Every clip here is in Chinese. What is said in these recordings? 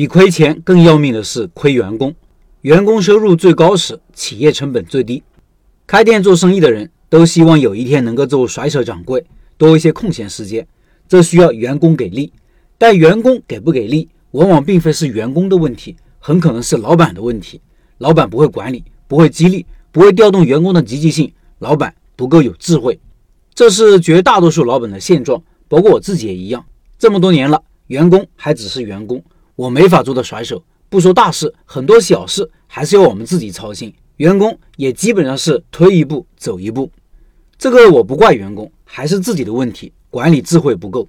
比亏钱更要命的是亏员工。员工收入最高时，企业成本最低。开店做生意的人都希望有一天能够做甩手掌柜，多一些空闲时间。这需要员工给力，但员工给不给力，往往并非是员工的问题，很可能是老板的问题。老板不会管理，不会激励，不会调动员工的积极性。老板不够有智慧，这是绝大多数老板的现状，包括我自己也一样。这么多年了，员工还只是员工，我没法做到甩手。不说大事，很多小事还是要我们自己操心。员工也基本上是推一步走一步，这个我不怪员工，还是自己的问题。管理智慧不够。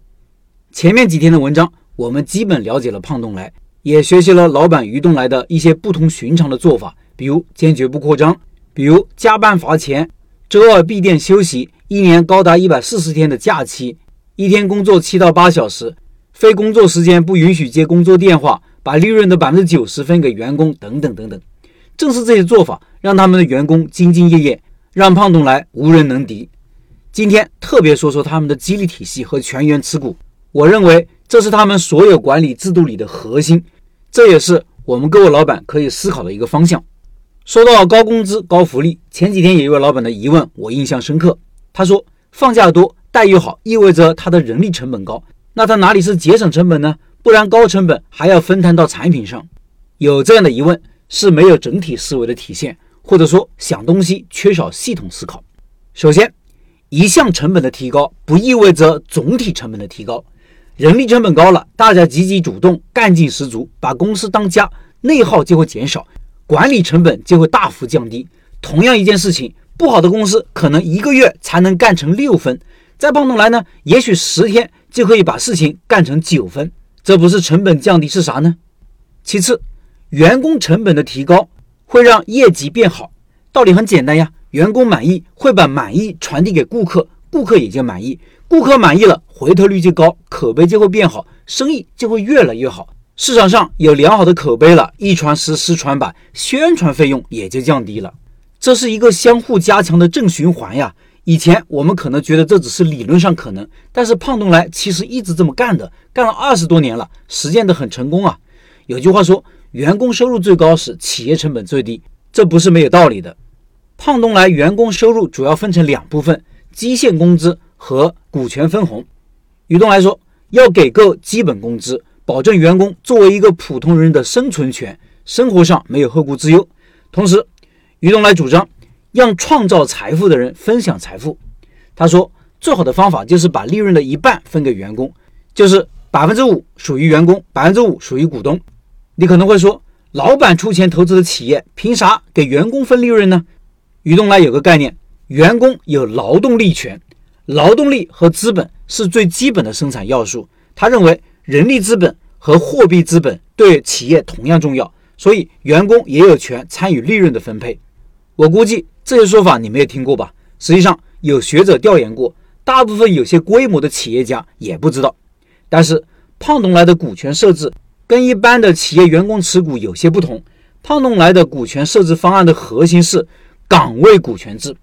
前面几天的文章，我们基本了解了胖东来，也学习了老板于东来的一些不同寻常的做法，比如坚决不扩张，比如加班罚钱，周二闭店休息，一年高达一百四十天的假期，一天工作七到八小时，非工作时间不允许接工作电话，把利润的百分之九十分给员工，等等等等。正是这些做法，让他们的员工兢兢业业，让胖东来无人能敌。今天特别说说他们的激励体系和全员持股，我认为这是他们所有管理制度里的核心，这也是我们各位老板可以思考的一个方向。说到高工资、高福利，前几天有一位老板的疑问我印象深刻，他说放假多、待遇好，意味着他的人力成本高，那他哪里是节省成本呢？不然高成本还要分摊到产品上。有这样的疑问是没有整体思维的体现，或者说想东西缺少系统思考。首先。一项成本的提高不意味着总体成本的提高，人力成本高了，大家积极主动、干劲十足，把公司当家，内耗就会减少，管理成本就会大幅降低。同样一件事情，不好的公司可能一个月才能干成六分，在胖东来呢，也许十天就可以把事情干成九分，这不是成本降低是啥呢？其次，员工成本的提高会让业绩变好，道理很简单呀。员工满意会把满意传递给顾客，顾客也就满意，顾客满意了，回头率就高，口碑就会变好，生意就会越来越好。市场上有良好的口碑了，一传十，十传百，宣传费用也就降低了。这是一个相互加强的正循环呀。以前我们可能觉得这只是理论上可能，但是胖东来其实一直这么干的，干了二十多年了，实践的很成功啊。有句话说，员工收入最高时，企业成本最低，这不是没有道理的。胖东来员工收入主要分成两部分：基线工资和股权分红。于东来说，要给够基本工资，保证员工作为一个普通人的生存权，生活上没有后顾之忧。同时，于东来主张让创造财富的人分享财富。他说，最好的方法就是把利润的一半分给员工，就是百分之五属于员工，百分之五属于股东。你可能会说，老板出钱投资的企业，凭啥给员工分利润呢？于东来有个概念，员工有劳动力权，劳动力和资本是最基本的生产要素。他认为人力资本和货币资本对企业同样重要，所以员工也有权参与利润的分配。我估计这些说法你没有听过吧？实际上有学者调研过，大部分有些规模的企业家也不知道。但是胖东来的股权设置跟一般的企业员工持股有些不同。胖东来的股权设置方案的核心是。岗位股权制，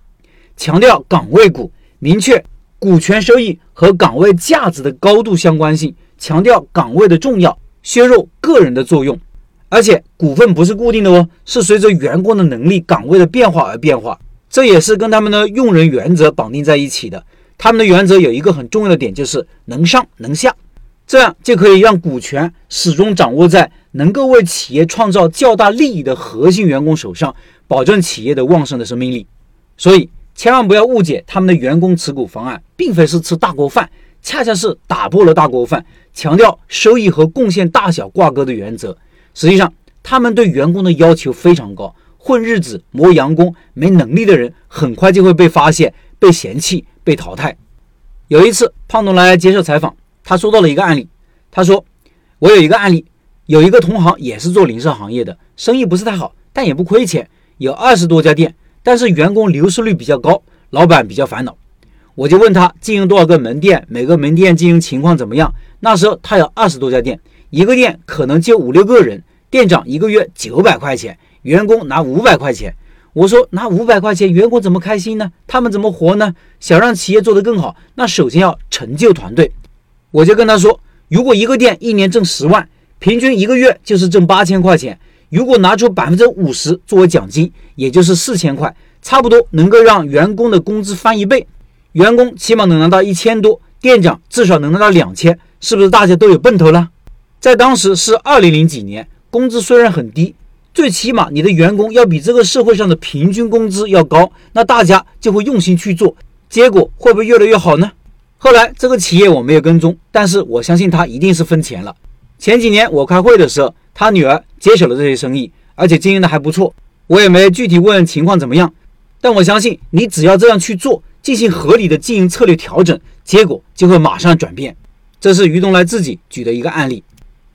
强调岗位股，明确股权收益和岗位价值的高度相关性，强调岗位的重要，削弱个人的作用。而且股份不是固定的哦，是随着员工的能力、岗位的变化而变化。这也是跟他们的用人原则绑定在一起的。他们的原则有一个很重要的点，就是能上能下，这样就可以让股权始终掌握在能够为企业创造较大利益的核心员工手上。保证企业的旺盛的生命力，所以千万不要误解他们的员工持股方案，并非是吃大锅饭，恰恰是打破了大锅饭，强调收益和贡献大小挂钩的原则。实际上，他们对员工的要求非常高，混日子、磨洋工、没能力的人，很快就会被发现、被嫌弃、被淘汰。有一次，胖东来接受采访，他说到了一个案例，他说：“我有一个案例，有一个同行也是做零售行业的，生意不是太好，但也不亏钱。”有二十多家店，但是员工流失率比较高，老板比较烦恼。我就问他经营多少个门店，每个门店经营情况怎么样？那时候他有二十多家店，一个店可能就五六个人，店长一个月九百块钱，员工拿五百块钱。我说拿五百块钱，员工怎么开心呢？他们怎么活呢？想让企业做得更好，那首先要成就团队。我就跟他说，如果一个店一年挣十万，平均一个月就是挣八千块钱。如果拿出百分之五十作为奖金，也就是四千块，差不多能够让员工的工资翻一倍。员工起码能拿到一千多，店长至少能拿到两千，是不是大家都有奔头了？在当时是二零零几年，工资虽然很低，最起码你的员工要比这个社会上的平均工资要高，那大家就会用心去做，结果会不会越来越好呢？后来这个企业我没有跟踪，但是我相信他一定是分钱了。前几年我开会的时候。他女儿接手了这些生意，而且经营的还不错。我也没具体问情况怎么样，但我相信你只要这样去做，进行合理的经营策略调整，结果就会马上转变。这是于东来自己举的一个案例，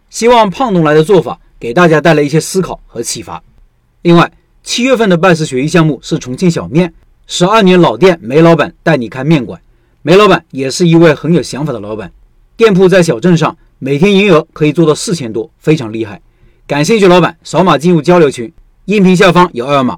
希望胖东来的做法给大家带来一些思考和启发。另外，七月份的拜师学艺项目是重庆小面，十二年老店梅老板带你开面馆。梅老板也是一位很有想法的老板，店铺在小镇上，每天营业额可以做到四千多，非常厉害。感兴趣老板扫码进入交流群，音频下方有二维码。